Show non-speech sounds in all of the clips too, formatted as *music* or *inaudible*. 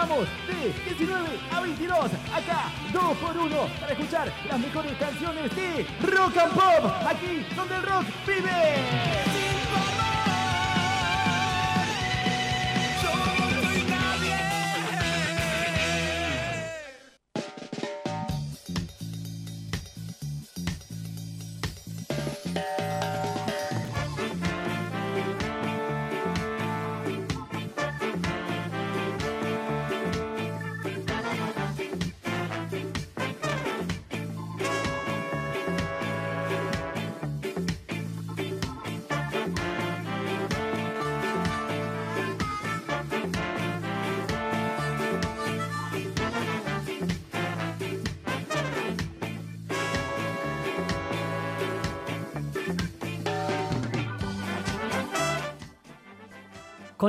de 19 a 22 acá 2 por 1 para escuchar las mejores canciones de Rock and Pop aquí donde el rock vive.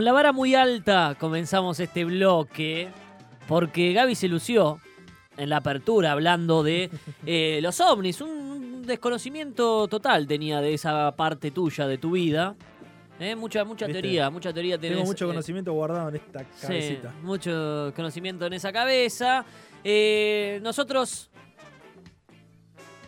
Con la vara muy alta comenzamos este bloque porque Gaby se lució en la apertura hablando de *laughs* eh, los ovnis. Un desconocimiento total tenía de esa parte tuya de tu vida. Eh, mucha mucha ¿Viste? teoría, mucha teoría tenés. Tengo mucho eh, conocimiento guardado en esta Sí, cabecita. mucho conocimiento en esa cabeza. Nosotros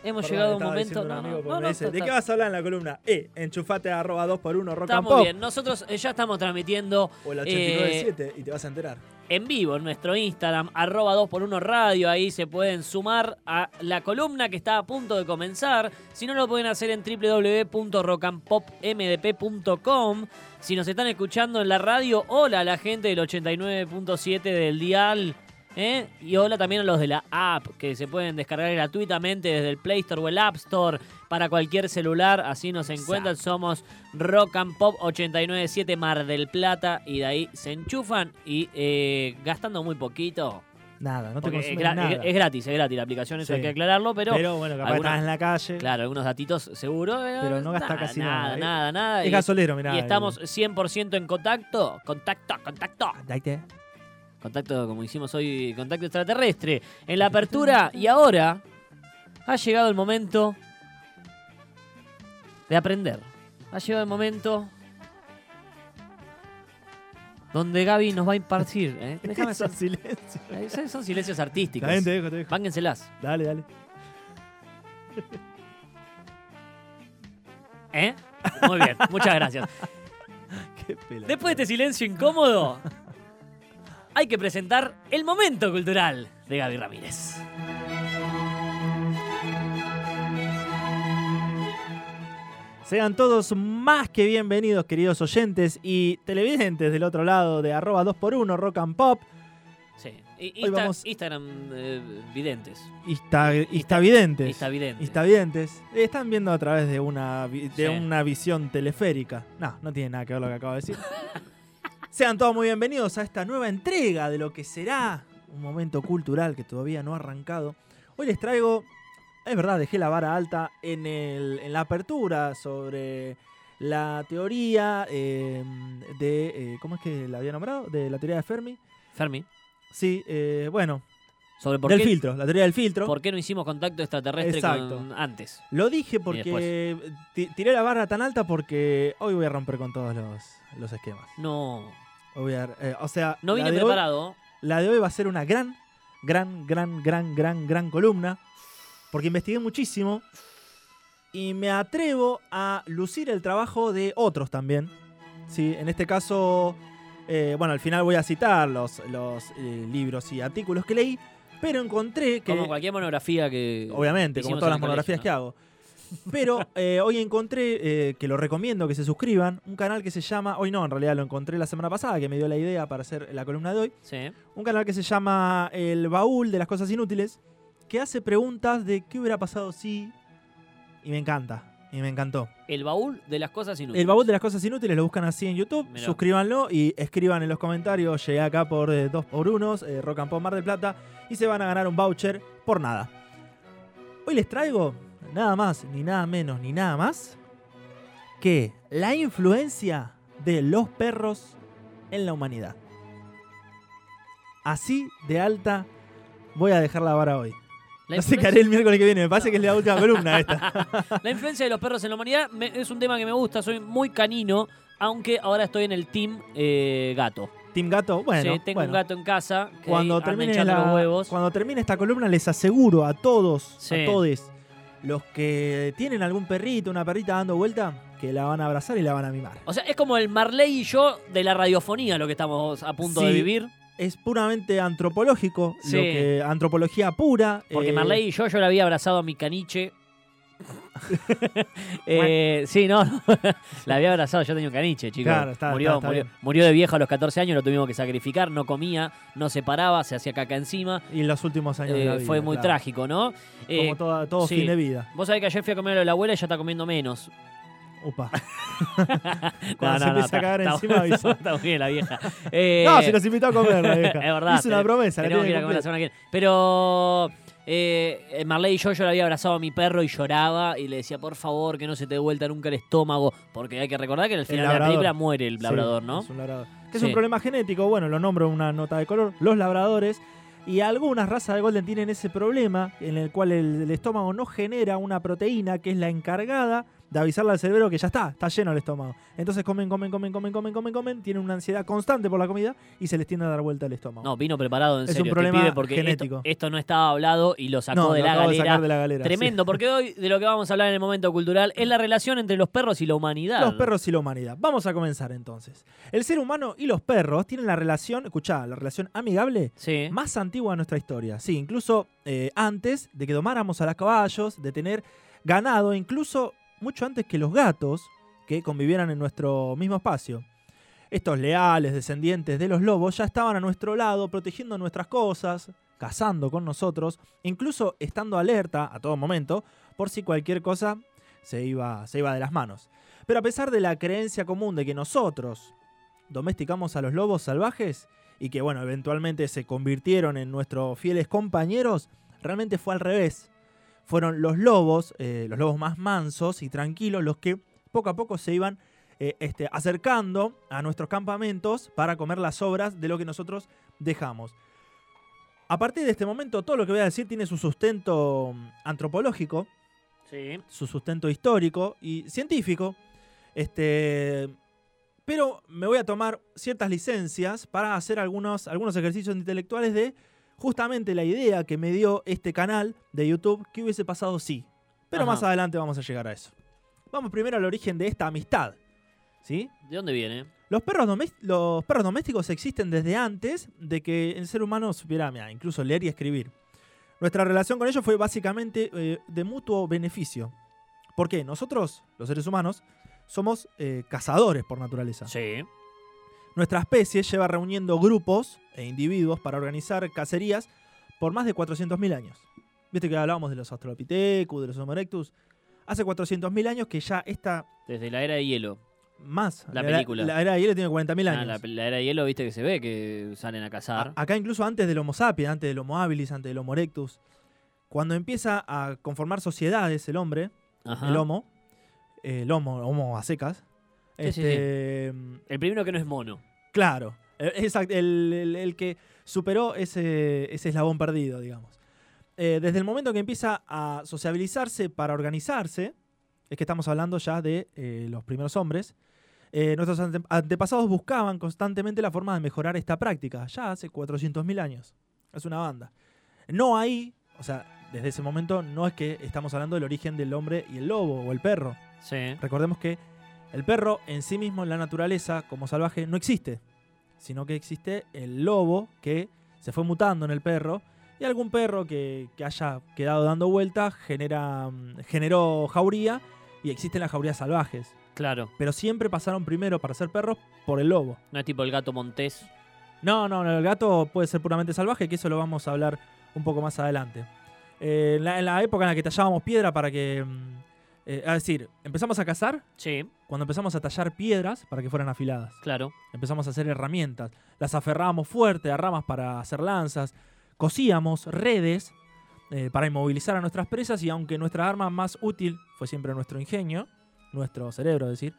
hemos Perdón, llegado a un momento. No, un no, amigo no, me dice, ¿De qué vas a hablar en la columna? Eh, enchufate a arroba 2 por 1 rock Está and pop. bien. Nosotros eh, ya estamos transmitiendo O el eh, 89.7 y te vas a enterar. en vivo en nuestro Instagram, arroba 2x1 radio. Ahí se pueden sumar a la columna que está a punto de comenzar. Si no, lo pueden hacer en www.rockandpopmdp.com. Si nos están escuchando en la radio, hola a la gente del 89.7 del dial. ¿Eh? Y hola también a los de la app, que se pueden descargar gratuitamente desde el Play Store o el App Store para cualquier celular. Así nos encuentran. Somos Rock and Pop 897 Mar del Plata. Y de ahí se enchufan y eh, gastando muy poquito. Nada, no te es, nada. es- es gratis, es gratis la aplicación, eso Sí. hay que aclararlo, pero. Pero bueno, capaz estás en la calle. Claro, algunos datitos seguro. eh, Pero no gasta nada, casi nada. nada, Nada, eh. nada, Es Y- gasolero, mirá. Y estamos 100% en contacto. Contacto, contacto. Daite. Contacto, como hicimos hoy, contacto extraterrestre. En la apertura y ahora ha llegado el momento de aprender. Ha llegado el momento donde Gaby nos va a impartir. ¿eh? *laughs* Déjame hacer- silencios. son- Son silencios artísticos. Te dejo, te dejo. Dale, dale. ¿Eh? Muy bien, muchas gracias. *laughs* Qué. Después de este silencio incómodo, hay que presentar el momento cultural de Gaby Ramírez. Sean todos más que bienvenidos, queridos oyentes y televidentes del otro lado de arroba 2x1 rock and pop. Sí. I- Hoy Insta- vamos- Instagram eh, videntes. Insta, Instavidentes. Instavidentes. Instavidentes. Están viendo a través de una, de Sí. una visión teleférica. No, no tiene nada que ver lo que acabo de decir. *laughs* Sean todos muy bienvenidos a esta nueva entrega de lo que será un momento cultural que todavía no ha arrancado. Hoy les traigo, es verdad, dejé la vara alta en, el- en la apertura sobre la teoría eh, de, eh, ¿cómo es que la había nombrado? De la teoría de Fermi. Fermi, Sí, eh, bueno, sobre por del qué, filtro, la teoría del filtro. por qué no hicimos contacto extraterrestre con- antes. Lo dije porque ti- tiré la barra tan alta porque hoy voy a romper con todos los, los esquemas. No, Hoy eh, o sea, no la vine hoy- preparado. la de hoy va a ser una gran, gran, gran, gran, gran, gran columna. Porque investigué muchísimo y me atrevo a lucir el trabajo de otros también. Sí, en este caso, eh, bueno, al final voy a citar los, los eh, libros y artículos que leí, pero encontré que... Como cualquier monografía que. Obviamente, como todas las monografías colegio, que hago. Pero eh, hoy encontré, eh, que lo recomiendo que se suscriban, un canal que se llama, hoy no, en realidad lo encontré la semana pasada, que me dio la idea para hacer la columna de hoy, Sí. un canal que se llama El Baúl de las Cosas Inútiles, que hace preguntas de qué hubiera pasado si... Y me encanta, y me encantó. El baúl de las cosas inútiles. El Baúl de las Cosas Inútiles lo buscan así en YouTube, Mirá. suscríbanlo y escriban en los comentarios, llegué acá por 2 por 1 Rock and Pop Mar del Plata, y se van a ganar un voucher por nada. Hoy les traigo nada más, ni nada menos, ni nada más que la influencia de los perros en la humanidad. Así de alta voy a dejar la vara hoy. La No sé qué haré el miércoles que viene, me parece que es la última columna *laughs* esta. La influencia de los perros en la humanidad me- es un tema que me gusta, soy muy canino, aunque ahora estoy en el team eh, gato. Team Gato, bueno. sí, tengo bueno. un gato en casa. Que Cuando termine, la- los huevos. cuando termine esta columna, les aseguro a todos, Sí. a todos, los que tienen algún perrito, una perrita dando vuelta, que la van a abrazar y la van a mimar. O sea, es como el Marley y yo de la radiofonía lo que estamos a punto de vivir. Es puramente antropológico, Sí. lo que, antropología pura. Porque eh, Marley y yo, yo le había abrazado a mi caniche. *laughs* Eh, sí, no, no. *laughs* la había abrazado, yo tenía un caniche, chicos. Claro, está- murió, está- está murió, murió de viejo a los 14 años, lo tuvimos que sacrificar, no comía, no se paraba, se hacía caca encima. Y en los últimos años de Eh, la vida, fue muy claro. trágico, ¿no? Eh, Como toda- todo sí. fin de vida. Vos sabés que ayer fui a comer a la abuela y ya está comiendo menos. Upa. *laughs* No, Cuando se no, no, empieza está- a cagar está- encima. Está muy bien la vieja. Eh, no, si nos invitó a comer, la vieja. es verdad. Hizo una promesa. la Tenemos que ir a comer la semana que viene. Pero eh, Marley y yo, yo le había abrazado a mi perro y lloraba y le decía, por favor, que no se te dé vuelta nunca el estómago. Porque hay que recordar que en el final de la película muere el Sí, labrador, ¿no? es un labrador. Que es Sí. un problema genético, bueno, lo nombro en una nota de color. Los labradores y algunas razas de Golden tienen ese problema en el cual el, el estómago no genera una proteína que es la encargada de avisarle al cerebro que ya está, está lleno el estómago. Entonces comen, comen, comen, comen, comen, comen, comen, tienen una ansiedad constante por la comida y se les tiende a dar vuelta el estómago. No, vino preparado en Es un serio. este problema pibe, porque esto- genético. Esto, no estaba hablado y lo sacó No, de lo la de galera. sacar de la galera. sí. Tremendo, porque hoy de lo que vamos a hablar en el momento cultural es la relación entre los perros y la humanidad. Los perros y la humanidad. Vamos a comenzar entonces. El ser humano y los perros tienen la relación, escuchá, la relación amigable Sí. más antigua de nuestra historia. Sí, incluso eh, antes de que domáramos a los caballos, de tener ganado, incluso mucho antes que los gatos que convivieran en nuestro mismo espacio. Estos leales descendientes de los lobos ya estaban a nuestro lado, protegiendo nuestras cosas, cazando con nosotros, incluso estando alerta a todo momento por si cualquier cosa se iba, se iba de las manos. Pero a pesar de la creencia común de que nosotros domesticamos a los lobos salvajes y que, bueno, eventualmente se convirtieron en nuestros fieles compañeros, realmente fue al revés. Fueron los lobos, eh, los lobos más mansos y tranquilos, los que poco a poco se iban eh, este, acercando a nuestros campamentos para comer las sobras de lo que nosotros dejamos. A partir de este momento, todo lo que voy a decir tiene su sustento mm, antropológico, Sí. su sustento histórico y científico. Este, pero me voy a tomar ciertas licencias para hacer algunos, algunos ejercicios intelectuales de justamente la idea que me dio este canal de YouTube que hubiese pasado sí. Pero Ajá. más adelante vamos a llegar a eso. Vamos primero al origen de esta amistad. ¿Sí? ¿De dónde viene? Los perros, los perros domésticos existen desde antes de que el ser humano supiera mira, incluso leer y escribir. Nuestra relación con ellos fue básicamente eh, de mutuo beneficio. ¿Por qué? Nosotros, los seres humanos, somos eh, cazadores por naturaleza. Sí. Nuestra especie lleva reuniendo grupos e individuos para organizar cacerías por más de 400.000 años. Viste que hablábamos de los Australopithecus, de los Homo erectus. Hace 400.000 años que ya está Desde la era de hielo. más. La era- película. La era de hielo tiene 40.000 Ah, años. la, la era de hielo, viste que se ve que salen a cazar. A- acá incluso antes del Homo sapiens, antes del Homo habilis, antes del Homo erectus. Cuando empieza a conformar sociedades el hombre, Ajá. el Homo, el Homo, Homo a secas. Sí, sí, este, El primero que no es mono. Claro, eh, exact- el, el- el que superó ese, ese eslabón perdido, digamos. Eh, desde el momento que empieza a sociabilizarse para organizarse, es que estamos hablando ya de eh, los primeros hombres, eh, nuestros ante- antepasados buscaban constantemente la forma de mejorar esta práctica, ya hace 400.000 años. Es una banda. No ahí, o sea, desde ese momento no es que estamos hablando del origen del hombre y el lobo o el perro. Sí. Recordemos que el perro en sí mismo en la naturaleza como salvaje no existe, sino que existe el lobo que se fue mutando en el perro y algún perro que, que haya quedado dando vueltas genera, mm, generó jauría y existen las jaurías salvajes. Claro. Pero siempre pasaron primero para ser perros por el lobo. No es tipo el gato montés. No, no, no, el gato puede ser puramente salvaje, que eso lo vamos a hablar un poco más adelante. Eh, en, la, en la época en la que tallábamos piedra para que... mm, eh, es decir, empezamos a cazar Sí, cuando empezamos a tallar piedras para que fueran afiladas. claro. Empezamos a hacer herramientas. Las aferrábamos fuerte a ramas para hacer lanzas. Cosíamos redes eh, para inmovilizar a nuestras presas y aunque nuestra arma más útil fue siempre nuestro ingenio, nuestro cerebro, es decir,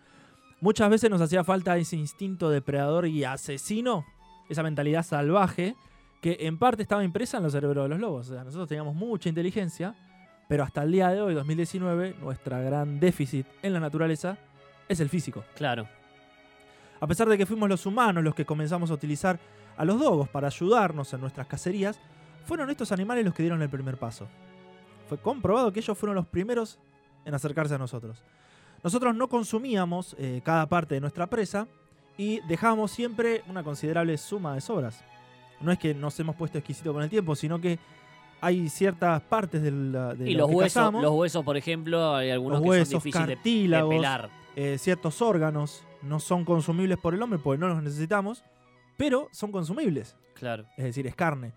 muchas veces nos hacía falta ese instinto depredador y asesino, esa mentalidad salvaje que en parte estaba impresa en los cerebros de los lobos. O sea, nosotros teníamos mucha inteligencia, pero hasta el día de hoy, 2019, nuestra gran déficit en la naturaleza es el físico. Claro. A pesar de que fuimos los humanos los que comenzamos a utilizar a los dogos para ayudarnos en nuestras cacerías, fueron estos animales los que dieron el primer paso. Fue comprobado que ellos fueron los primeros en acercarse a nosotros. Nosotros no consumíamos eh, cada parte de nuestra presa y dejábamos siempre una considerable suma de sobras. No es que nos hemos puesto exquisito con el tiempo, sino que hay ciertas partes del, de y lo los que huesos, cazamos, los huesos, por ejemplo, hay algunos Los que huesos, son difíciles de- de, cartílagos, pelar. eh, ciertos órganos no son consumibles por el hombre porque no los necesitamos, pero son consumibles. Claro. es decir, es carne.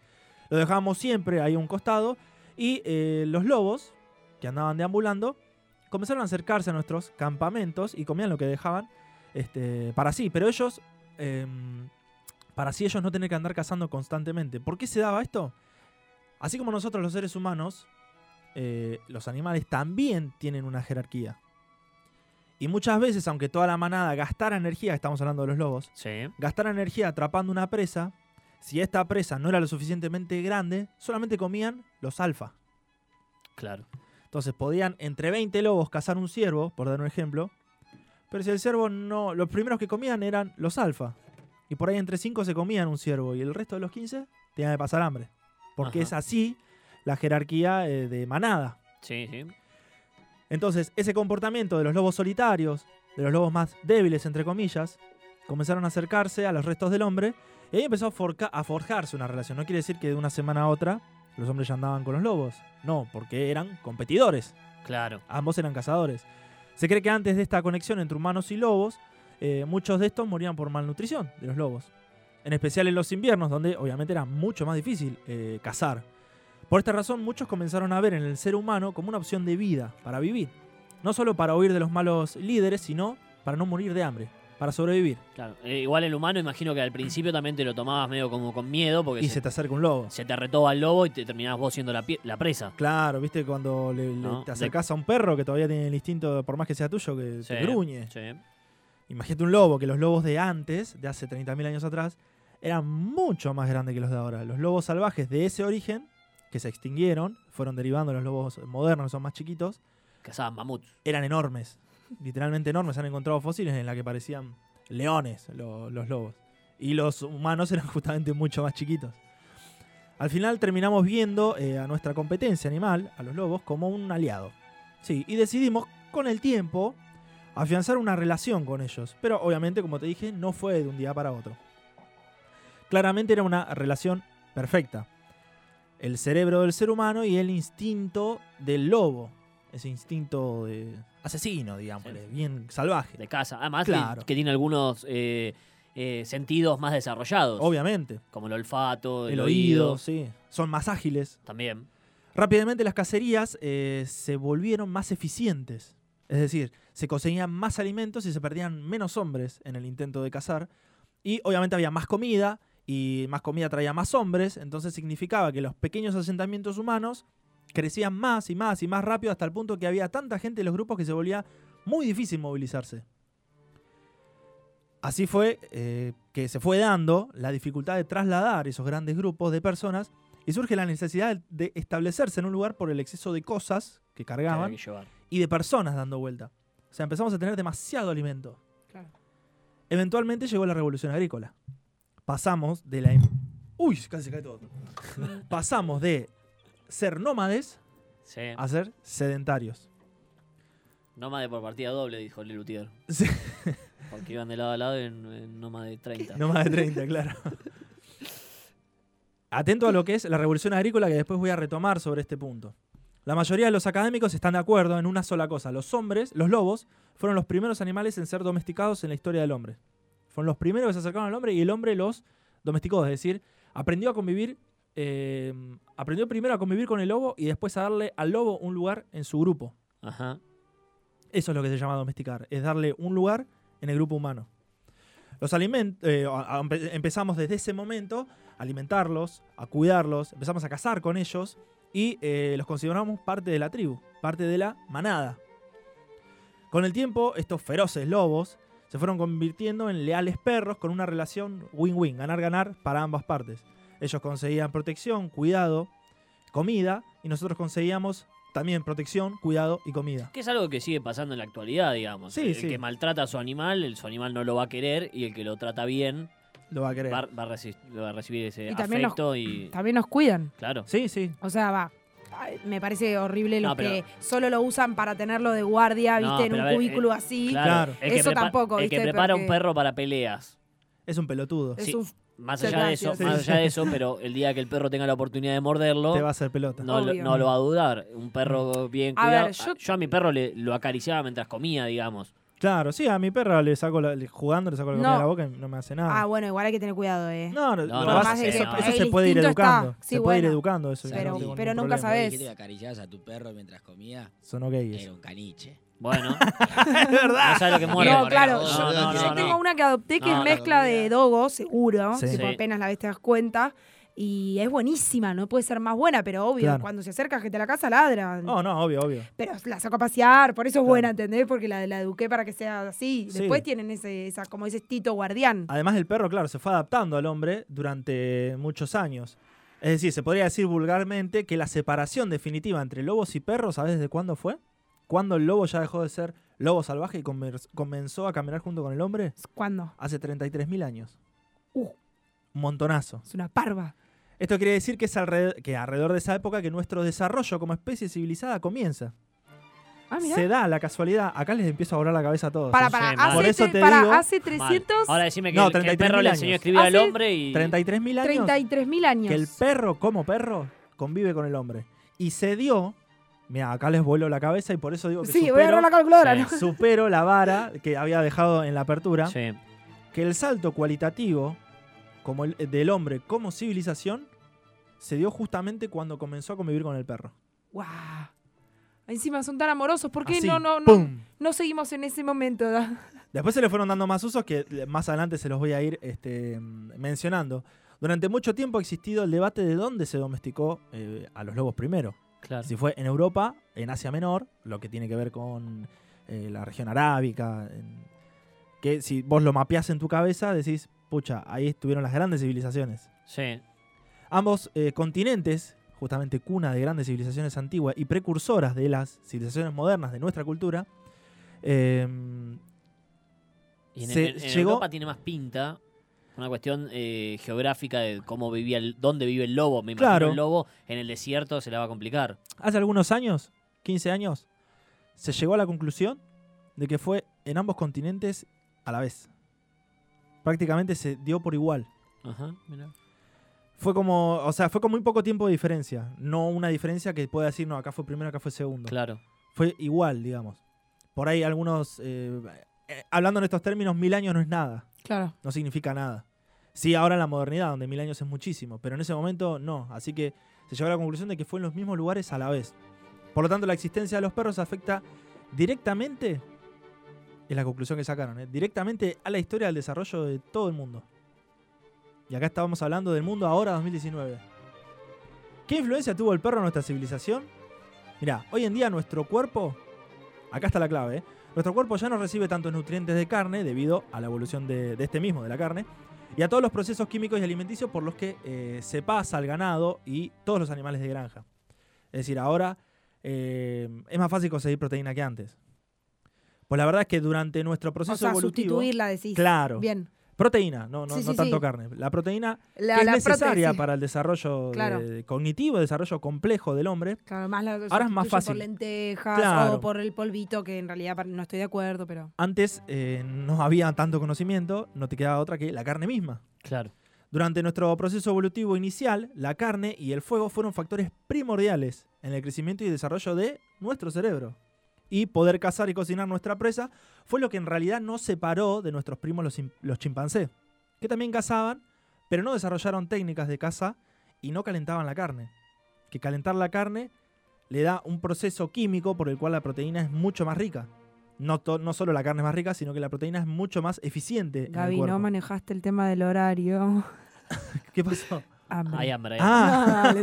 Lo dejábamos siempre ahí a un costado y eh, los lobos, que andaban deambulando, comenzaron a acercarse a nuestros campamentos y comían lo que dejaban este, para sí, pero ellos, em, para sí ellos no tener que andar cazando constantemente. ¿Por qué se daba esto? Así como nosotros los seres humanos, eh, los animales también tienen una jerarquía. Y muchas veces, aunque toda la manada gastara energía, estamos hablando de los lobos, Sí. gastar energía atrapando una presa, si esta presa no era lo suficientemente grande, solamente comían los alfa. Claro. Entonces podían entre 20 lobos cazar un ciervo, por dar un ejemplo, pero si el ciervo no, los primeros que comían eran los alfa. Y por ahí entre 5 se comían un ciervo y el resto de los 15 tenían que pasar hambre. Porque Ajá. es así la jerarquía eh, de manada. Sí, sí. Entonces, ese comportamiento de los lobos solitarios, de los lobos más débiles, entre comillas, comenzaron a acercarse a los restos del hombre y ahí empezó a, forca- a forjarse una relación. No quiere decir que de una semana a otra los hombres ya andaban con los lobos. No, porque eran competidores. Claro. Ambos eran cazadores. Se cree que antes de esta conexión entre humanos y lobos, eh, muchos de estos morían por malnutrición de los lobos. En especial en los inviernos, donde obviamente era mucho más difícil eh, cazar. Por esta razón, muchos comenzaron a ver en el ser humano como una opción de vida para vivir. No solo para huir de los malos líderes, sino para no morir de hambre, para sobrevivir. Claro. Eh, igual el humano, imagino que al principio también te lo tomabas medio como con miedo porque Y se, se te acerca un lobo. se te retoba el lobo y te terminabas vos siendo la, pie- la presa. Claro, viste cuando le- le- No, te de- acercás a un perro que todavía tiene el instinto, por más que sea tuyo, que Sí, te gruñe. Sí. Imagínate un lobo, que los lobos de antes, de hace 30.000 años atrás, eran mucho más grandes que los de ahora. Los lobos salvajes de ese origen, que se extinguieron, fueron derivando los lobos modernos, que son más chiquitos, Cazaban mamuts. eran enormes. Literalmente enormes. Han encontrado fósiles en la que parecían leones lo- los lobos. Y los humanos eran *laughs* justamente mucho más chiquitos. Al final terminamos viendo eh, a nuestra competencia animal, a los lobos, como un aliado. Sí, y decidimos con el tiempo afianzar una relación con ellos. Pero obviamente, como te dije, no fue de un día para otro. Claramente era una relación perfecta. El cerebro del ser humano y el instinto del lobo. Ese instinto de asesino, digamos, Sí. bien salvaje. De caza. Además, que- Claro. que, tiene algunos eh, eh, sentidos más desarrollados. Obviamente. Como el olfato, el, El oído. oído, sí. Son más ágiles. También. Rápidamente las cacerías eh, se volvieron más eficientes. Es decir, se conseguían más alimentos y se perdían menos hombres en el intento de cazar. Y obviamente había más comida y más comida traía más hombres. Entonces significaba que los pequeños asentamientos humanos crecían más y más y más rápido hasta el punto que había tanta gente en los grupos que se volvía muy difícil movilizarse. Así fue eh, que se fue dando la dificultad de trasladar esos grandes grupos de personas y surge la necesidad de establecerse en un lugar por el exceso de cosas que cargaban que y de personas dando vuelta. O sea, empezamos a tener demasiado alimento. Eventualmente llegó la revolución agrícola. Pasamos de la... Uy, casi se cae todo. *laughs* Pasamos de ser nómades Sí. a ser sedentarios. Nómade por partida doble, dijo el Lutier. Sí. Porque iban de lado a lado en, en nómade 30. No más de 30, *laughs* claro. Atento a lo que es la revolución agrícola que después voy a retomar sobre este punto. La mayoría de los académicos están de acuerdo en una sola cosa. Los hombres, los lobos, fueron los primeros animales en ser domesticados en la historia del hombre. Fueron los primeros que se acercaron al hombre y el hombre los domesticó. Es decir, aprendió a convivir, eh, aprendió primero a convivir con el lobo y después a darle al lobo un lugar en su grupo. Ajá. Eso es lo que se llama domesticar, es darle un lugar en el grupo humano. Los alimentos, empezamos desde ese momento a alimentarlos, a cuidarlos, empezamos a cazar con ellos y eh, los consideramos parte de la tribu, parte de la manada. Con el tiempo, estos feroces lobos se fueron convirtiendo en leales perros con una relación win-win, ganar-ganar para ambas partes. Ellos conseguían protección, cuidado, comida y nosotros conseguíamos también protección, cuidado y comida. Que es algo que sigue pasando en la actualidad, digamos. Sí, el sí. que maltrata a su animal, el, su animal no lo va a querer y el que lo trata bien Lo va a querer. va, va a, va a recibir ese Y también afecto y... También nos cuidan. Claro. Sí, sí. O sea, va. Me parece horrible los No, pero- que solo lo usan para tenerlo de guardia, No, ¿viste? en un a ver, cubículo eh, así. Claro. El que Eso tampoco, El que prepara un perro para peleas. Es un pelotudo. Es Sí. un- Más allá de eso, más allá de *laughs* eso, pero el día que el perro tenga la oportunidad de morderlo, Te va a hacer pelota. no, lo, Obvio. no lo va a dudar. Un perro bien A cuidado. ver, yo- yo... a mi perro le, lo acariciaba mientras comía, digamos. Claro, sí, a mi perra le saco la- le- jugando, le saco la comida No. de la boca y no me hace nada. Ah, bueno, igual hay que tener cuidado, ¿eh. no, no, No, lo no, más es de que eso, no. eso el se puede ir instinto está. educando. Sí, se puede ir bueno. educando eso. Pero- no tengo pero ningún nunca problema. sabés. Dijiste que acariciabas a tu perro mientras comía. Son gayes. Era un caniche. Bueno, *laughs* es verdad. no sabe lo que muere. No, claro, No, yo, no, no, yo no. tengo una que adopté que No, es mezcla de dogo, seguro. Sí. Tipo, Sí. apenas la ves te das cuenta. Y es buenísima, no puede ser más buena, pero obvio, Claro. cuando se acerca gente a la casa ladra. No, no, obvio, obvio. Pero la saco a pasear, por eso es Claro. buena, ¿entendés? Porque la, la eduqué para que sea así. Sí. Después tienen ese, esa, como ese estito guardián. Además, el perro, claro, se fue adaptando al hombre durante muchos años. Es decir, se podría decir vulgarmente que la separación definitiva entre lobos y perros, ¿sabes desde cuándo fue? Cuando el lobo ya dejó de ser lobo salvaje y comenzó a caminar junto con el hombre? ¿Cuándo? Hace 33.000 años. Uh, Un montonazo. es una parva. Esto quiere decir que es alrededor, que alrededor de esa época que nuestro desarrollo como especie civilizada comienza. Ah, mira. Se da la casualidad. Acá les empiezo a volar la cabeza a todos. Para, para, Sí, mal. hace, Por eso te para, digo- hace Mal. 300, Ahora decime que, No, el- que el 33.000 perro le enseñó a escribir al hombre y... 33.000 años 33.000 años. que el perro como perro convive con el hombre. Y se dio, mira, acá les vuelo la cabeza y por eso digo que Sí, voy a supero, agarrar la calculadora. Sí. ¿no? *laughs* supero la vara que había dejado en la apertura, Sí. que el salto cualitativo como el, del hombre como civilización se dio justamente cuando comenzó a convivir con el perro. Guau. Encima son tan amorosos. ¿Por qué Así, no, no, no, no seguimos en ese momento? Después se le fueron dando más usos que más adelante se los voy a ir este, mencionando. Durante mucho tiempo ha existido el debate de dónde se domesticó eh, a los lobos primero. Claro. Si fue en Europa, en Asia Menor, lo que tiene que ver con eh, la región arábica, en- que si vos lo mapeás en tu cabeza, decís, pucha, ahí estuvieron las grandes civilizaciones. Sí. Ambos eh, continentes, justamente cuna de grandes civilizaciones antiguas y precursoras de las civilizaciones modernas de nuestra cultura, eh, Y en, Se en- en llegó- Europa tiene más pinta una cuestión eh, geográfica de cómo vivía, el, dónde vive el lobo. Me imagino Claro. el lobo en el desierto se le va a complicar. hace algunos años, 15 años, se llegó a la conclusión de que fue en ambos continentes a la vez. Prácticamente se dio por igual. Ajá, mira. Fue como, o sea, fue como muy poco tiempo de diferencia. No una diferencia que pueda decir, no, acá fue primero, acá fue segundo. Claro. Fue igual, digamos. Por ahí algunos, eh, eh, hablando en estos términos, mil años no es nada. Claro. No significa nada. Sí, ahora en la modernidad, donde mil años es muchísimo. Pero en ese momento no. Así que se llegó a la conclusión de que fue en los mismos lugares a la vez. Por lo tanto, la existencia de los perros afecta directamente, es la conclusión que sacaron, ¿eh? directamente a la historia del desarrollo de todo el mundo. Y acá estábamos hablando del mundo ahora 2019. ¿Qué influencia tuvo el perro en nuestra civilización? Mirá, hoy en día nuestro cuerpo, acá está la clave, ¿eh? nuestro cuerpo ya no recibe tantos nutrientes de carne debido a la evolución de, este mismo, de la carne, y a todos los procesos químicos y alimenticios por los que eh, se pasa al ganado y todos los animales de granja. Es decir, ahora eh, es más fácil conseguir proteína que antes. Pues la verdad es que durante nuestro proceso O sea, evolutivo... sustituirla, decís. Claro. Bien. Proteína, no, no, Sí, no sí, tanto sí. carne. La proteína La, que es necesaria para el desarrollo Claro. de- cognitivo, desarrollo complejo del hombre. Claro, más la Ahora es más fácil. por lentejas Claro. o por el polvito, que en realidad no estoy de acuerdo, pero... Antes eh, no había tanto conocimiento, no te quedaba otra que la carne misma. Claro. Durante nuestro proceso evolutivo inicial, la carne y el fuego fueron factores primordiales en el crecimiento y desarrollo de nuestro cerebro. Y poder cazar y cocinar nuestra presa fue lo que en realidad nos separó de nuestros primos los, los chimpancés, que también cazaban, pero no desarrollaron técnicas de caza y no calentaban la carne. Que calentar la carne le da un proceso químico por el cual la proteína es mucho más rica. No, no solo la carne es más rica, sino que la proteína es mucho más eficiente. en el Gaby, no manejaste el tema del horario. *laughs* ¿Qué pasó? Hambre. Hay hambre. Ah. *laughs*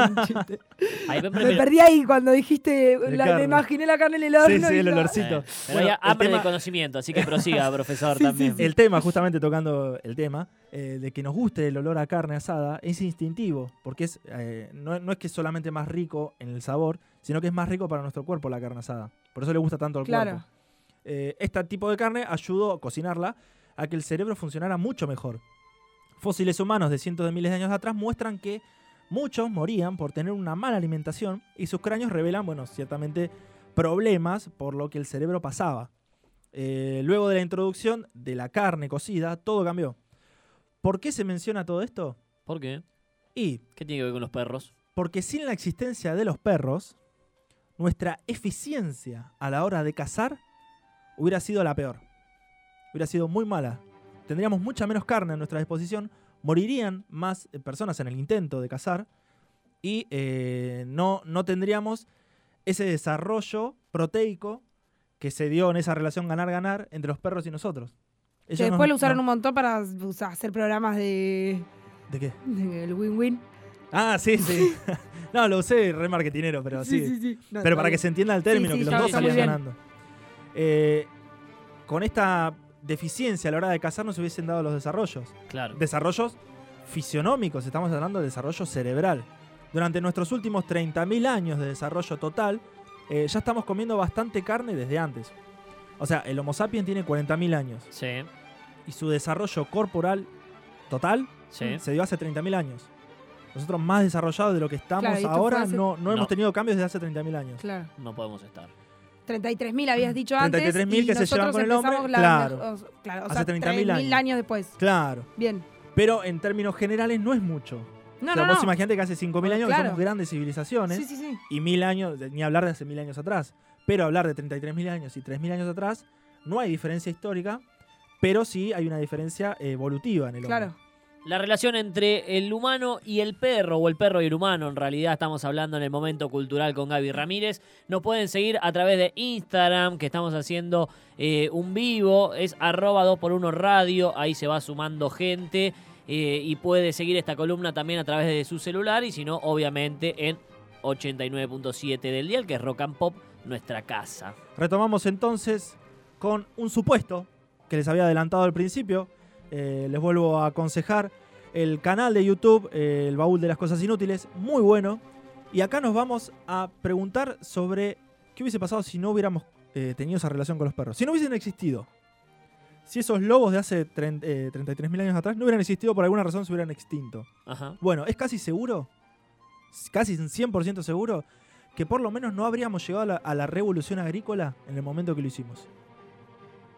Hambre, *laughs* Me perdí ahí cuando dijiste, la- me imaginé la carne en el horno. Sí, sí, el olorcito. Eh, pero Bueno, hay el hambre tema- de conocimiento, así que prosiga, *laughs* profesor, Sí, sí, también. sí. El tema, justamente tocando el tema, eh, de que nos guste el olor a carne asada es instintivo, porque es, eh, no, no es que es solamente más rico en el sabor, sino que es más rico para nuestro cuerpo la carne asada. Por eso le gusta tanto al Claro. cuerpo. Eh, este tipo de carne ayudó a cocinarla a que el cerebro funcionara mucho mejor. Fósiles humanos de cientos de miles de años atrás muestran que muchos morían por tener una mala alimentación y sus cráneos revelan, bueno, ciertamente problemas por lo que el cerebro pasaba. Eh, luego de la introducción de la carne cocida, todo cambió. ¿Por qué se menciona todo esto? ¿Por qué? Y ¿Qué tiene que ver con los perros? porque sin la existencia de los perros, nuestra eficiencia a la hora de cazar hubiera sido la peor. Hubiera sido muy mala. Tendríamos mucha menos carne a nuestra disposición, morirían más eh, personas en el intento de cazar y eh, no, no tendríamos ese desarrollo proteico que se dio en esa relación ganar-ganar entre los perros y nosotros. Que después lo usaron no- un montón para hacer programas de ¿De qué? del win-win. Ah, sí, sí. *laughs* no, lo usé re marketinero, pero sí. sí. No, Pero está para que se entienda el término, sí, que los dos salían ganando. Eh, con esta deficiencia a la hora de cazar no se hubiesen dado los desarrollos. Claro. Desarrollos fisionómicos, estamos hablando de desarrollo cerebral. Durante nuestros últimos 30.000 años de desarrollo total, eh, ya estamos comiendo bastante carne desde antes. O sea, el Homo sapiens tiene 40.000 años Sí, y su desarrollo corporal total sí. se dio hace 30.000 años. Nosotros más desarrollados de lo que estamos Claro, ahora, hace- no, no No. hemos tenido cambios desde hace 30.000 años. Claro. No podemos estar. 33.000 habías dicho antes. 33.000 y que se llevan con el hombre, la- claro. o- claro, o Hace sea, 30.000 3.000 años después. Claro. Bien. Pero en términos generales no es mucho. No, o sea, no, vos no. imagínate que hace 5.000 años que Claro. somos grandes civilizaciones Sí, sí, sí. y mil años, ni hablar de hace mil años atrás. Pero hablar de 33.000 años y 3.000 años atrás, no hay diferencia histórica, pero sí hay una diferencia evolutiva en el hombre. Claro. La relación entre el humano y el perro, o el perro y el humano, en realidad estamos hablando en el momento cultural con Gaby Ramírez. Nos pueden seguir a través de Instagram, que estamos haciendo eh, un vivo, es arroba 2x1 radio, ahí se va sumando gente eh, y puede seguir esta columna también a través de su celular y si no, obviamente en 89.7 del dial, que es Rock and Pop, nuestra casa. Retomamos entonces con un supuesto que les había adelantado al principio. Eh, les vuelvo a aconsejar el canal de YouTube, eh, El Baúl de las Cosas Inútiles, muy bueno. Y acá nos vamos a preguntar sobre qué hubiese pasado si no hubiéramos eh, tenido esa relación con los perros. Si no hubiesen existido. Si esos lobos de hace 30, eh, 33.000 años atrás no hubieran existido, por alguna razón se hubieran extinto. Ajá. Bueno, es casi seguro, casi un 100% seguro, que por lo menos no habríamos llegado a la, a la revolución agrícola en el momento que lo hicimos.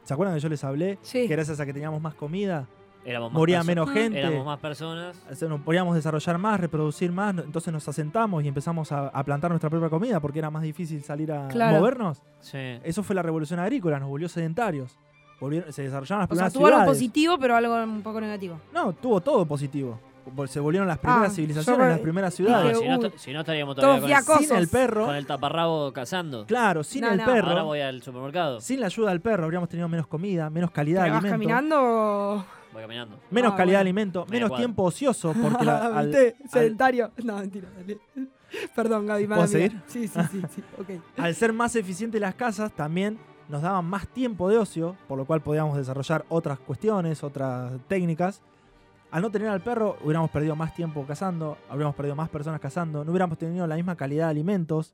¿Se acuerdan que yo les hablé? Sí. Que gracias a que teníamos más comida, Éramos más moría menos gente, Éramos más personas. nos podíamos desarrollar más, reproducir más, entonces nos asentamos y empezamos a, a plantar nuestra propia comida porque era más difícil salir a Claro. movernos. Sí. Eso fue la revolución agrícola, nos volvió sedentarios. Volvieron- se desarrollaron las O sea, tuvo algo positivo, pero algo un poco negativo. No, tuvo todo positivo. Se volvieron las primeras Ah, civilizaciones, yo- las primeras ciudades. Dije, si, no, si estaríamos todavía con el. Sin el perro, con el taparrabo cazando. claro, sin No, el no. perro, Ahora voy al supermercado. sin la ayuda del perro habríamos tenido menos comida, menos calidad de ¿Pero vas alimento. caminando o...? Voy caminando. Menos Ah, calidad de alimento, Media menos cuadra. tiempo ocioso, *laughs* porque la- al- Sedentario. No, mentira. dale. *laughs* Perdón, Gaby, ¿Puedo mía. seguir? Sí, sí, sí, sí. Ok. *laughs* al ser más eficientes las casas, también nos daban más tiempo de ocio, por lo cual podíamos desarrollar otras cuestiones, otras técnicas. Al no tener al perro, hubiéramos perdido más tiempo cazando, habríamos perdido más personas cazando, no hubiéramos tenido la misma calidad de alimentos.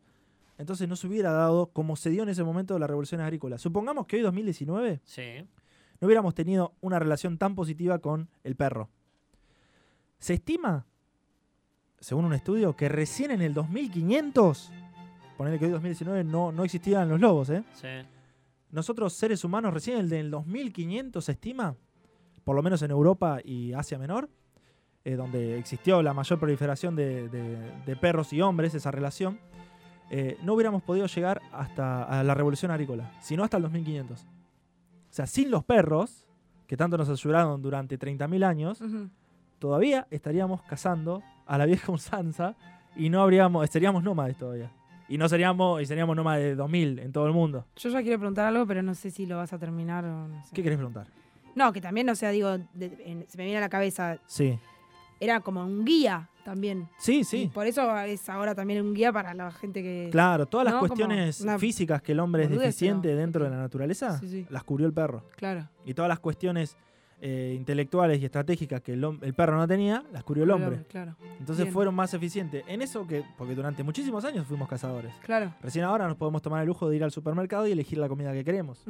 Entonces no se hubiera dado como se dio en ese momento la revolución agrícola. Supongamos que hoy, 2019, Sí. no hubiéramos tenido una relación tan positiva con el perro. Se estima, según un estudio, que recién en el 2500, ponerle que hoy 2019 no, no existían los lobos, ¿eh? Sí. Nosotros seres humanos recién en el 2500 se estima, por lo menos en Europa y Asia Menor, eh, donde existió la mayor proliferación de, de- de perros y hombres, esa relación, eh, no hubiéramos podido llegar hasta a la revolución agrícola, sino hasta el 2500. O sea, sin los perros, que tanto nos ayudaron durante 30.000 años, Ujú. todavía estaríamos cazando a la vieja usanza y no habríamos, seríamos nómades todavía. Y no seríamos, y seríamos nómades de 2000 en todo el mundo. Yo ya quiero preguntar algo, pero no sé si lo vas a terminar o no sé. ¿Qué querés preguntar? No, que también, o sea, digo, de- en- se me viene a la cabeza, Sí. era como un guía también. Sí, Y sí. por eso es ahora también un guía para la gente que... Claro, todas las No, como cuestiones una físicas que el hombre es boludez, deficiente pero- dentro de la naturaleza, Sí, sí. las cubrió el perro. Claro. Y todas las cuestiones eh, intelectuales y estratégicas que el, el perro no tenía, las cubrió el hombre. Claro, Entonces Bien. fueron más eficientes. En eso que, porque durante muchísimos años fuimos cazadores. claro. Recién ahora nos podemos tomar el lujo de ir al supermercado y elegir la comida que queremos.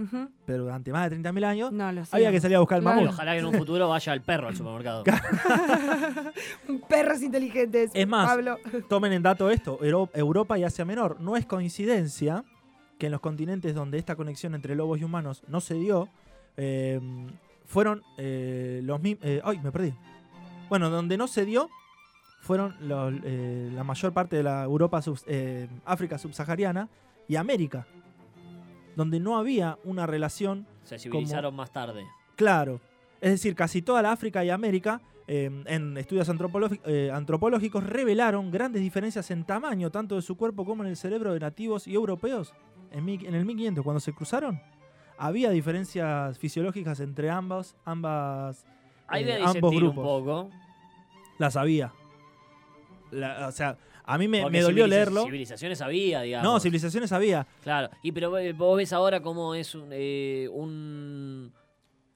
Pero durante más de 30.000 años No, lo había que salir a buscar el Claro. Y mamut. ojalá que en un futuro vaya el perro al supermercado. *laughs* Perros inteligentes. *laughs* Es más, Pablo. Tomen en dato esto, Euro- Europa y Asia Menor. No es coincidencia que en los continentes donde esta conexión entre lobos y humanos no se dio, eh, fueron eh, los mismos... ¡Ay, me perdí! Bueno, donde no se dio fueron los, eh, la mayor parte de la Europa, eh, África subsahariana y América, donde no había una relación Se civilizaron más tarde. Claro. Es decir, casi toda la África y América, eh, en estudios antropológi- eh, antropológicos, revelaron grandes diferencias en tamaño, tanto de su cuerpo como en el cerebro de nativos y europeos. En, mi- en el 1500, cuando se cruzaron, había diferencias fisiológicas entre ambas, ambas Ahí eh, ambos disentir un grupos. poco. las había. La- o sea, a mí me, dolió leerlo. Civilizaciones había, digamos. No, civilizaciones había. Claro. Y pero eh, vos ves ahora cómo es un, eh, un,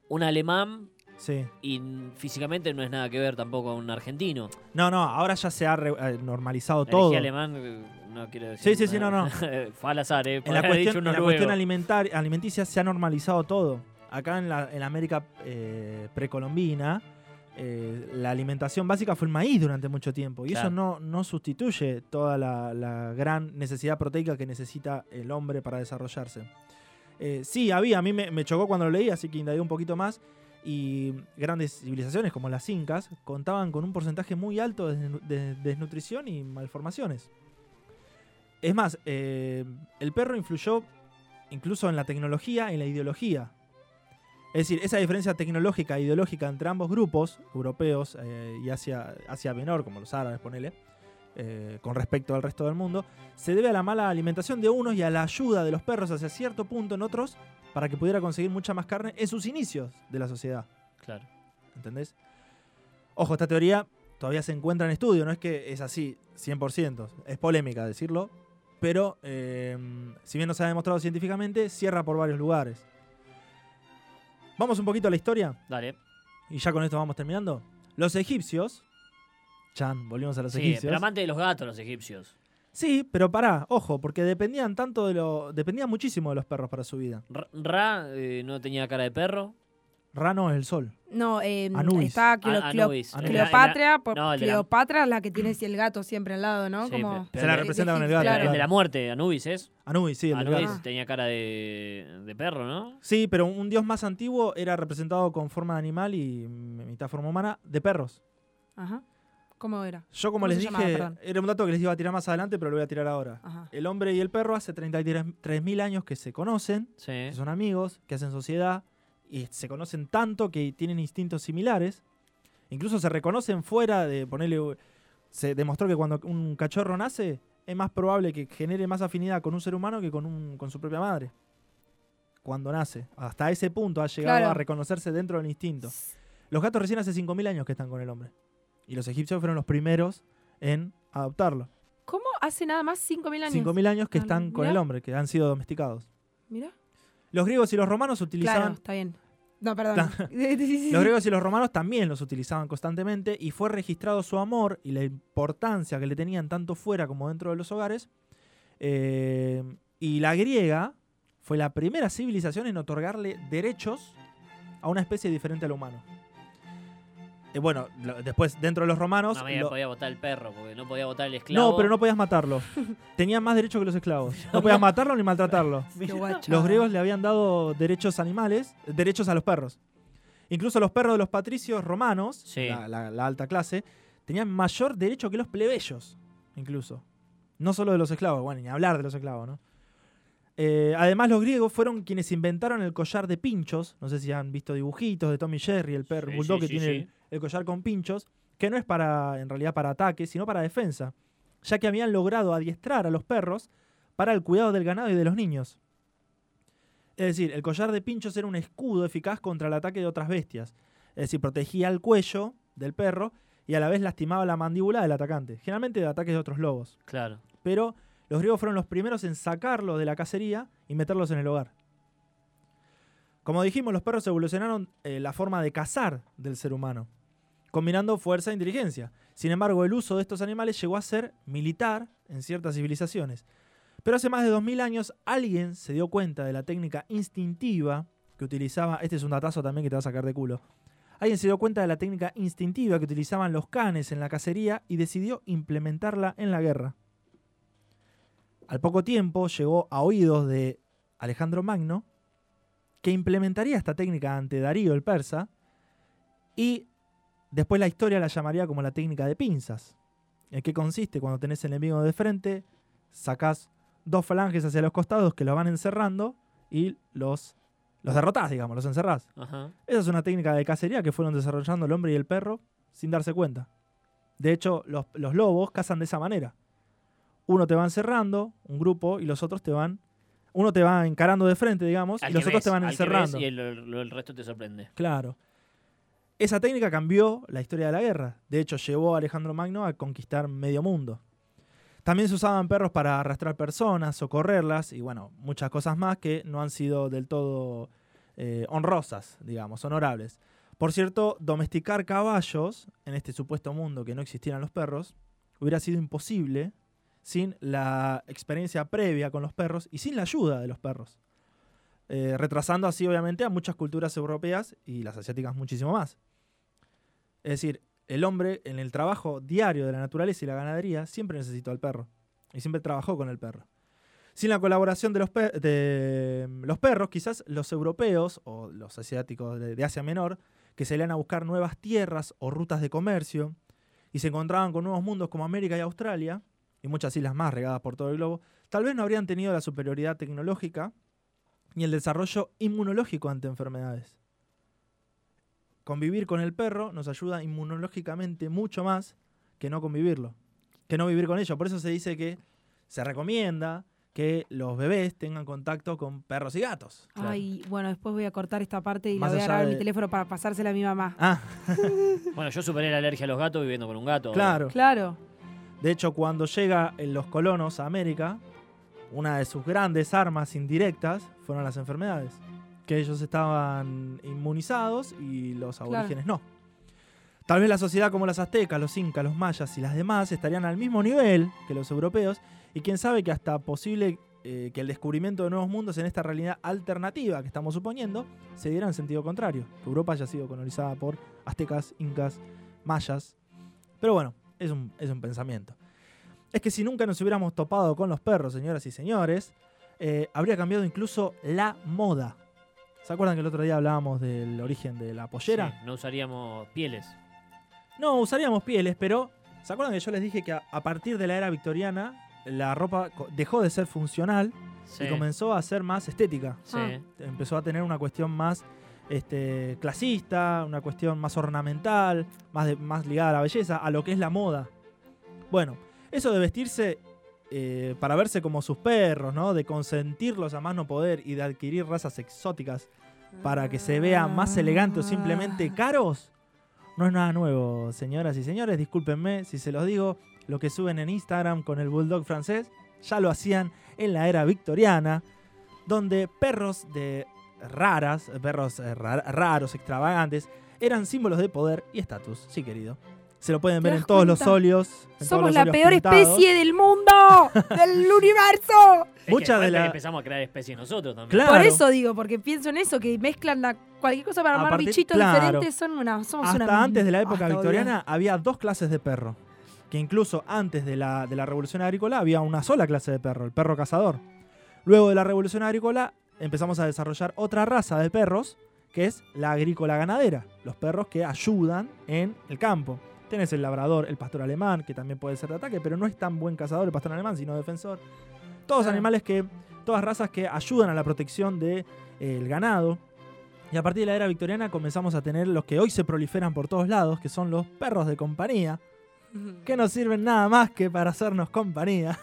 un alemán Sí. y físicamente no es nada que ver tampoco a un argentino. No, no, ahora ya se ha re- eh, normalizado Elegí todo. alemán, eh, no quiero decir. Sí, sí, sí, no, no. *laughs* Fue al azar, ¿eh? En la cuestión, en la cuestión alimentar- alimenticia se ha normalizado todo. Acá en la, en la América eh, precolombina, eh, la alimentación básica fue el maíz durante mucho tiempo. Y Claro. eso no, no sustituye toda la, la gran necesidad proteica que necesita el hombre para desarrollarse. Eh, sí, había, a mí me, me chocó cuando lo leí, así que indagué un poquito más. Y grandes civilizaciones como las incas contaban con un porcentaje muy alto de, desnu- de desnutrición y malformaciones. Es más, eh, el perro influyó incluso en la tecnología y en la ideología. Es decir, esa diferencia tecnológica e ideológica entre ambos grupos, europeos eh, y Asia, Asia Menor, como los árabes, ponele, eh, con respecto al resto del mundo, se debe a la mala alimentación de unos y a la ayuda de los perros hacia cierto punto en otros para que pudiera conseguir mucha más carne en sus inicios de la sociedad. Claro. ¿Entendés? Ojo, esta teoría todavía se encuentra en estudio, no es que es así 100%, es polémica decirlo, pero eh, si bien no se ha demostrado científicamente, cierra por varios lugares. Vamos un poquito a la historia Dale. y ya con esto vamos terminando. Los egipcios, Chan, volvimos a los Sí, egipcios. pero amante de los gatos los egipcios. Sí, pero pará, ojo, porque dependían tanto de lo. dependían muchísimo de los perros para su vida. Ra, Ra, eh, no tenía cara de perro. Rano es el sol. No, eh, Anubis. está Cleo- A- Anubis. La- Cleopatra, por- no, Cleopatra es la que tiene el gato siempre al lado, ¿no? Sí, Como pero- Se la representa con el gato. claro. El de la muerte, Anubis es. Anubis, sí, el Anubis gato. tenía cara de, de perro, ¿no? Sí, pero un dios más antiguo era representado con forma de animal y mitad forma humana de perros. Ajá. ¿Cómo era? Yo, como ¿Cómo les llamaba? dije, era un dato que les iba a tirar más adelante, pero lo voy a tirar ahora. Ajá. El hombre y el perro hace 33.000 años que se conocen, Sí. que son amigos, que hacen sociedad y se conocen tanto que tienen instintos similares. Incluso se reconocen fuera de ponerle. Se demostró que cuando un cachorro nace, es más probable que genere más afinidad con un ser humano que con, un, con su propia madre. Cuando nace. Hasta ese punto ha llegado Claro. a reconocerse dentro del instinto. Los gatos recién hace 5.000 años que están con el hombre. Y los egipcios fueron los primeros en adoptarlo. ¿Cómo hace nada más 5.000 años? 5.000 años que Ah, están con el hombre, que han sido domesticados. Mira. Los griegos y los romanos Claro, utilizaban está bien. No, perdón. *laughs* Los griegos y los romanos también los utilizaban constantemente y fue registrado su amor y la importancia que le tenían tanto fuera como dentro de los hogares. Eh, y la griega fue la primera civilización en otorgarle derechos a una especie diferente al humano. Eh, bueno, lo- después dentro de los romanos... No me lo- podía votar el perro, porque no podía votar el esclavo. no, pero no podías matarlo. *laughs* Tenían más derechos que los esclavos. No podías matarlo ni maltratarlo. *laughs* Qué. Los griegos le habían dado derechos animales, derechos a los perros. Incluso los perros de los patricios romanos, Sí. la, la- la alta clase, tenían mayor derecho que los plebeyos, incluso. No solo de los esclavos, bueno, ni hablar de los esclavos, ¿no? Eh, además, los griegos fueron quienes inventaron el collar de pinchos. No sé si han visto dibujitos de Tommy Jerry, el perro Sí, bulldog sí, que sí, tiene sí. El, collar con pinchos, que no es para, en realidad, para ataque, sino para defensa, ya que habían logrado adiestrar a los perros para el cuidado del ganado y de los niños. Es decir, el collar de pinchos era un escudo eficaz contra el ataque de otras bestias. Es decir, protegía el cuello del perro y a la vez lastimaba la mandíbula del atacante, generalmente de ataques de otros lobos. Claro. Pero los griegos fueron los primeros en sacarlos de la cacería y meterlos en el hogar. Como dijimos, los perros evolucionaron eh, la forma de cazar del ser humano, combinando fuerza e inteligencia. Sin embargo, el uso de estos animales llegó a ser militar en ciertas civilizaciones. Pero hace más de 2000 años alguien se dio cuenta de la técnica instintiva que utilizaba, este es un datazo también que te va a sacar de culo. Alguien se dio cuenta de la técnica instintiva que utilizaban los canes en la cacería y decidió implementarla en la guerra. Al poco tiempo llegó a oídos de Alejandro Magno que implementaría esta técnica ante Darío el persa y después la historia la llamaría como la técnica de pinzas. ¿En qué consiste? Cuando tenés enemigo de frente, sacás dos falanges hacia los costados que lo van encerrando y los, los derrotás, digamos, los encerrás. Ajá. Esa es una técnica de cacería que fueron desarrollando el hombre y el perro sin darse cuenta. De hecho, los, los lobos cazan de esa manera. Uno te va encerrando, un grupo, y los otros te van. Uno te va encarando de frente, digamos, Al y los otros te van encerrando. y el, el- el resto te sorprende. Claro. Esa técnica cambió la historia de la guerra. De hecho, llevó a Alejandro Magno a conquistar medio mundo. También se usaban perros para arrastrar personas, socorrerlas y, bueno, muchas cosas más que no han sido del todo eh, honrosas, digamos, honorables. Por cierto, domesticar caballos en este supuesto mundo que no existieran los perros hubiera sido imposible sin la experiencia previa con los perros y sin la ayuda de los perros. Eh, retrasando así obviamente a muchas culturas europeas y las asiáticas muchísimo más. Es decir, el hombre en el trabajo diario de la naturaleza y la ganadería siempre necesitó al perro y siempre trabajó con el perro. Sin la colaboración de los, los perros, quizás los europeos o los asiáticos de, de Asia Menor, que salían a buscar nuevas tierras o rutas de comercio y se encontraban con nuevos mundos como América y Australia, y muchas islas más regadas por todo el globo, tal vez no habrían tenido la superioridad tecnológica ni el desarrollo inmunológico ante enfermedades. Convivir con el perro nos ayuda inmunológicamente mucho más que no convivirlo, que no vivir con ello. Por eso se dice que se recomienda que los bebés tengan contacto con perros y gatos. Ay, bueno, después voy a cortar esta parte y Más la voy a grabar de- mi teléfono para pasársela a mi mamá. Ah, *laughs* Bueno, yo superé la alergia a los gatos viviendo con un gato. claro. Claro. De hecho, cuando llega en los colonos a América, una de sus grandes armas indirectas fueron las enfermedades. Que ellos estaban inmunizados y los Claro. aborígenes no. Tal vez la sociedad como las aztecas, los incas, los mayas y las demás estarían al mismo nivel que los europeos y quién sabe que hasta posible eh, que el descubrimiento de nuevos mundos en esta realidad alternativa que estamos suponiendo se diera en sentido contrario. Que Europa haya sido colonizada por aztecas, incas, mayas. Pero bueno, es un, es un pensamiento. Es que si nunca nos hubiéramos topado con los perros, señoras y señores, eh, habría cambiado incluso la moda. ¿Se acuerdan que el otro día hablábamos del origen de la pollera? Sí, no usaríamos pieles. No, usaríamos pieles, pero ¿se acuerdan que yo les dije que a, a partir de la era victoriana la ropa dejó de ser funcional Sí. y comenzó a ser más estética? sí. Ah. Empezó a tener una cuestión más este, clasista, una cuestión más ornamental, más, de- más ligada a la belleza, a lo que es la moda. Bueno, eso de vestirse eh, para verse como sus perros, ¿no? De consentirlos a más no poder y de adquirir razas exóticas para que se vean más elegantes o simplemente caros, no es nada nuevo, señoras y señores. Discúlpenme si se los digo. Lo que suben en Instagram con el bulldog francés ya lo hacían en la era victoriana, donde perros de raras, perros eh, ra- raros, extravagantes, eran símbolos de poder y estatus. Sí, querido. Se lo pueden ¿Te ver en todos los óleos. Somos los la óleos peor pintados. especie del mundo, *laughs* del universo. Es Muchas de después la- empezamos a crear especies nosotros también. Claro. Por eso digo, porque pienso en eso, que mezclan la- cualquier cosa para armar partir- bichitos claro. diferentes. Son una, somos Hasta una- antes de la época victoriana había dos clases de perro. Que incluso antes de la, de la revolución agrícola había una sola clase de perro, el perro cazador. Luego de la revolución agrícola empezamos a desarrollar otra raza de perros, que es la agrícola ganadera. Los perros que ayudan en el campo. Tenés el labrador, el pastor alemán, que también puede ser de ataque, pero no es tan buen cazador el pastor alemán, sino defensor. Todos animales que, todas razas que ayudan a la protección del ganado. Y a partir de la era victoriana comenzamos a tener los que hoy se proliferan por todos lados, que son los perros de compañía, que no sirven nada más que para hacernos compañía.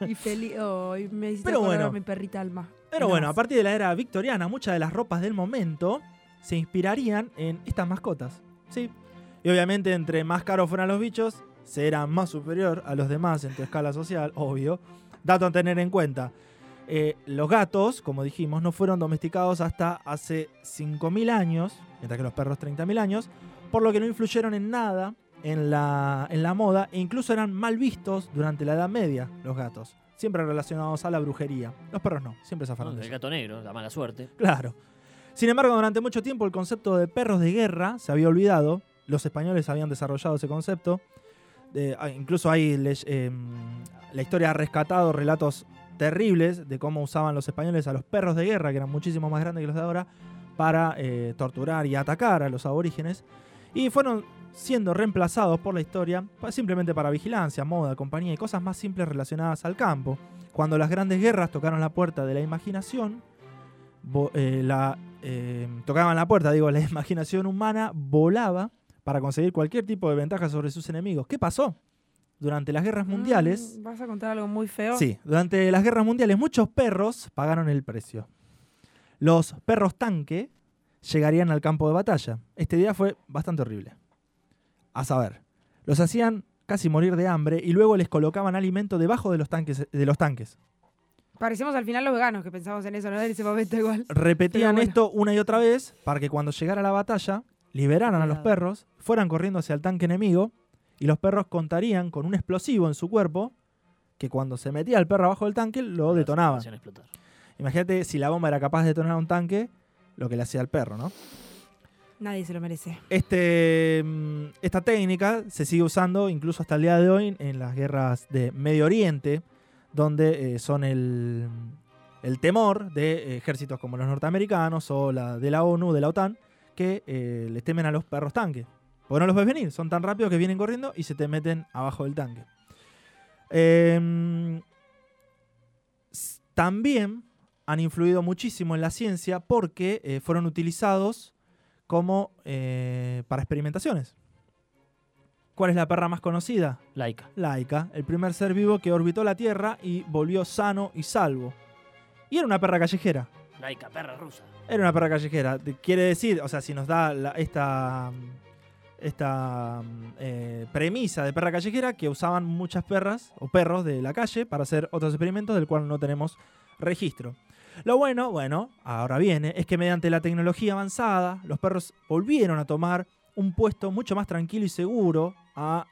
Y feliz. ay, me hiciste Pero bueno. a mi perrita Alma. Pero bueno, a partir de la era victoriana, muchas de las ropas del momento se inspirarían en estas mascotas. ¿sí? Y obviamente, entre más caros fueran los bichos, será más superior a los demás en tu escala social, obvio. Dato a tener en cuenta. Eh, los gatos, como dijimos, no fueron domesticados hasta hace 5.000 años, mientras que los perros 30.000 años, por lo que no influyeron en nada en la, en la moda e incluso eran mal vistos durante la Edad Media los gatos, siempre relacionados a la brujería. Los perros no, siempre zafaron de el gato negro, la mala suerte. Claro. Sin embargo, durante mucho tiempo el concepto de perros de guerra se había olvidado. Los españoles habían desarrollado ese concepto. Ah, incluso hay em, la historia ha rescatado relatos terribles de cómo usaban los españoles a los perros de guerra, que eran muchísimo más grandes que los de ahora, para eh, torturar y atacar a los aborígenes. Y fueron siendo reemplazados por la historia simplemente para vigilancia, moda, compañía y cosas más simples relacionadas al campo. Cuando las grandes guerras tocaron la puerta de la imaginación, eh, la, eh, tocaban la puerta, digo, *laughs* la imaginación humana volaba para conseguir cualquier tipo de ventaja sobre sus enemigos. ¿Qué pasó? Durante las guerras mundiales, Mm, ¿Vas a contar algo muy feo? Sí, durante las guerras mundiales muchos perros pagaron el precio. Los perros tanque llegarían al campo de batalla. Este día fue bastante horrible. A saber, los hacían casi morir de hambre y luego les colocaban alimento debajo de los tanques. De los tanques. Parecemos al final los veganos que pensamos en eso, ¿no? En ese momento igual. *laughs* Repetían bueno. esto una y otra vez para que cuando llegara la batalla liberaran a los perros, fueran corriendo hacia el tanque enemigo y los perros contarían con un explosivo en su cuerpo que cuando se metía el perro abajo del tanque lo detonaba. Hacían explotar. Imagínate si la bomba era capaz de detonar un tanque, lo que le hacía al perro, ¿no? Nadie se lo merece. Este, mm, esta técnica se sigue usando incluso hasta el día de hoy en las guerras de Medio Oriente, donde eh, son el, el temor de ejércitos como los norteamericanos o la de la ONU, de la OTAN, que eh, les temen a los perros tanque. Porque no los ves venir, son tan rápidos que vienen corriendo y se te meten abajo del tanque. Em, también han influido muchísimo en la ciencia porque eh, fueron utilizados como eh, para experimentaciones. ¿Cuál es la perra más conocida? Laica. Laika, el primer ser vivo que orbitó la Tierra y volvió sano y salvo. Y era una perra callejera. Laica, perra rusa. Era una perra callejera. Quiere decir, o sea, si nos da la- esta, esta eh, premisa de perra callejera, que usaban muchas perras o perros de la calle para hacer otros experimentos del cual no tenemos registro. Lo bueno, bueno, ahora viene, es que mediante la tecnología avanzada, los perros volvieron a tomar un puesto mucho más tranquilo y seguro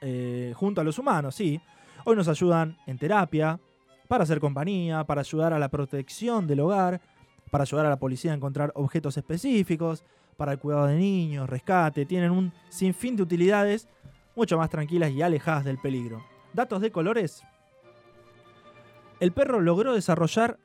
eh, junto a los humanos, sí. Hoy nos ayudan en terapia, para hacer compañía, para ayudar a la protección del hogar, para ayudar a la policía a encontrar objetos específicos, para el cuidado de niños, rescate, tienen un sinfín de utilidades mucho más tranquilas y alejadas del peligro. Datos de colores. El perro logró desarrollar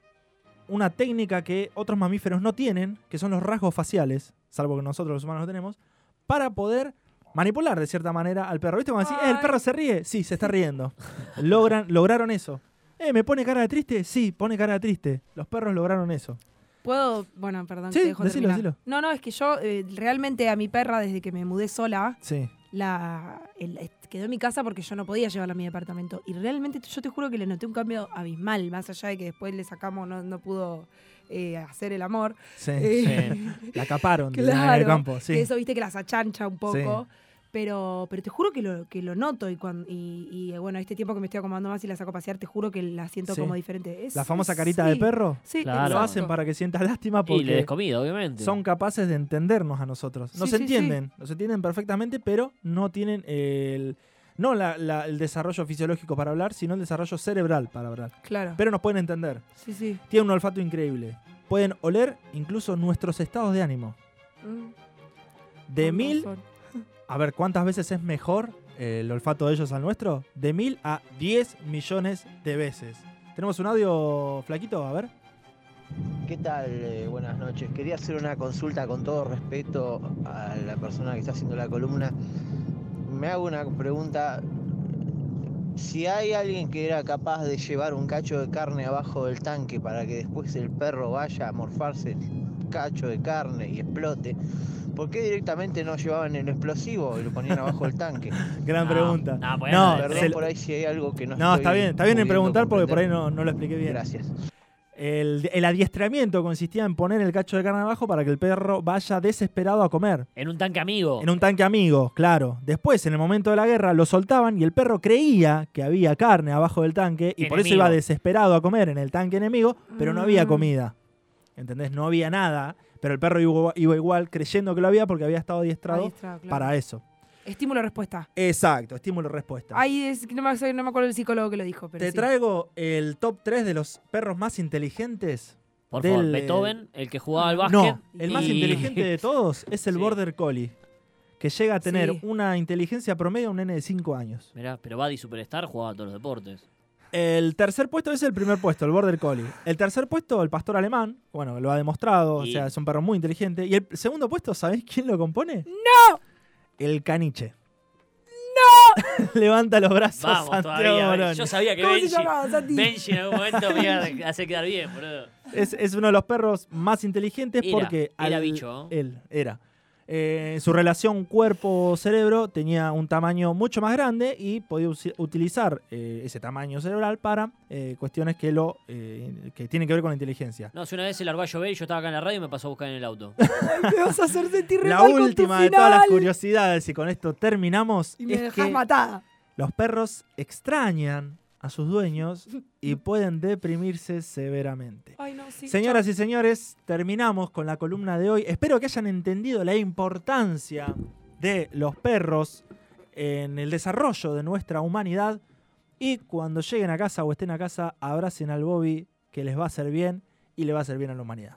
una técnica que otros mamíferos no tienen, que son los rasgos faciales, salvo que nosotros los humanos no tenemos, para poder manipular de cierta manera al perro. ¿Viste cuando decís, "Eh, el perro se ríe? Sí, se está riendo. Logran, lograron eso. Eh, ¿me pone cara de triste? Sí, pone cara de triste. Los perros lograron eso. ¿Puedo? Bueno, perdón, Sí, te dejo decilo, decilo. No, no, es que yo eh, realmente a mi perra, desde que me mudé sola, Sí. La, el- eh, quedó en mi casa porque yo no podía llevarla a mi departamento. Y realmente yo te juro que le noté un cambio abismal, más allá de que después le sacamos, no, no pudo eh, hacer el amor. Sí. Eh, La caparon de- en el *laughs* Claro, campo. Sí. eso viste que las achancha un poco. Pero, pero te juro que lo, que lo noto y, cuan- y, y, bueno, este tiempo que me estoy acomodando más y la saco a pasear, te juro que la siento Sí. como diferente. Es- La famosa carita sí, de perro. Sí, Claro. Lo hacen para que sientas lástima Y le porque des comida, obviamente. son capaces de entendernos a nosotros. Nos Sí, sí, entienden, nos entienden perfectamente, pero no tienen el no la- la- el desarrollo fisiológico para hablar, sino el desarrollo cerebral para hablar. Claro. Pero nos pueden entender. sí, sí. Tienen un olfato increíble. Pueden oler incluso nuestros estados de ánimo. Mm, De con mil, razón. A ver, ¿cuántas veces es mejor el olfato de ellos al nuestro? De mil a 10 millones de veces. ¿Tenemos un audio flaquito? A ver. ¿Qué tal? Eh, buenas noches. Quería hacer una consulta con todo respeto a la persona que está haciendo la columna. Me hago una pregunta. Si hay alguien que era capaz de llevar un cacho de carne abajo del tanque para que después el perro vaya a morfarse el cacho de carne y explote, ¿por qué directamente no llevaban el explosivo y lo ponían abajo del tanque? *laughs* Gran No, pregunta. no, bueno, No, de- Perdón se- por ahí si hay algo que no No, estoy está bien, está bien en preguntar porque por ahí no, no lo expliqué bien. Gracias. El, el adiestramiento consistía en poner el cacho de carne abajo para que el perro vaya desesperado a comer. En un tanque amigo. En un tanque amigo, claro. Después, en el momento de la guerra, lo soltaban y el perro creía que había carne abajo del tanque y por eso iba desesperado a comer en el tanque enemigo, pero no había Mm. comida. ¿Entendés? No había nada, pero el perro iba, iba igual creyendo que lo había porque había estado adiestrado Adiestrado, claro. para eso. Estímulo-respuesta. Exacto, estímulo-respuesta. Ahí es, no, me, no me acuerdo el psicólogo que lo dijo, pero Te sí. traigo el top 3 de los perros más inteligentes. Por del, favor, Beethoven, el que jugaba al básquet. No, el más inteligente de todos *laughs* es el Sí. Border Collie, que llega a tener Sí. una inteligencia promedio de un nene de 5 años. Mirá, pero Buddy Superstar jugaba a todos los deportes. El tercer puesto es el primer puesto, el Border Collie. El tercer puesto, el pastor alemán, bueno, lo ha demostrado, Y- o sea, es un perro muy inteligente. Y el segundo puesto, ¿sabéis quién lo compone? ¡No! El caniche. ¡No! *laughs* Levanta los brazos, Vamos Santiago todavía. Yo sabía que ¿Cómo se Benji, llamaba, Santi? Benji en algún momento me iba a *laughs* hacer quedar bien, boludo. Es, es uno de los perros más inteligentes Era, porque... era al- bicho, ¿no? Él, era. Eh, su relación cuerpo-cerebro tenía un tamaño mucho más grande y podía utilizar eh, ese tamaño cerebral para eh, cuestiones que, lo, eh, que tienen que ver con la inteligencia. No, si una vez se largó a llover y yo estaba acá en la radio y me pasó a buscar en el auto. Me vas a hacer sentir re La mal con tu última de todas las curiosidades, y con esto terminamos, Y me es dejás que matada. los perros extrañan a sus dueños y *laughs* pueden deprimirse severamente. Ay, no, sí. Señoras y señores, terminamos con la columna de hoy. Espero que hayan entendido la importancia de los perros en el desarrollo de nuestra humanidad. Y cuando lleguen a casa o estén a casa, abracen al Bobby, que les va a hacer bien y le va a hacer bien a la humanidad.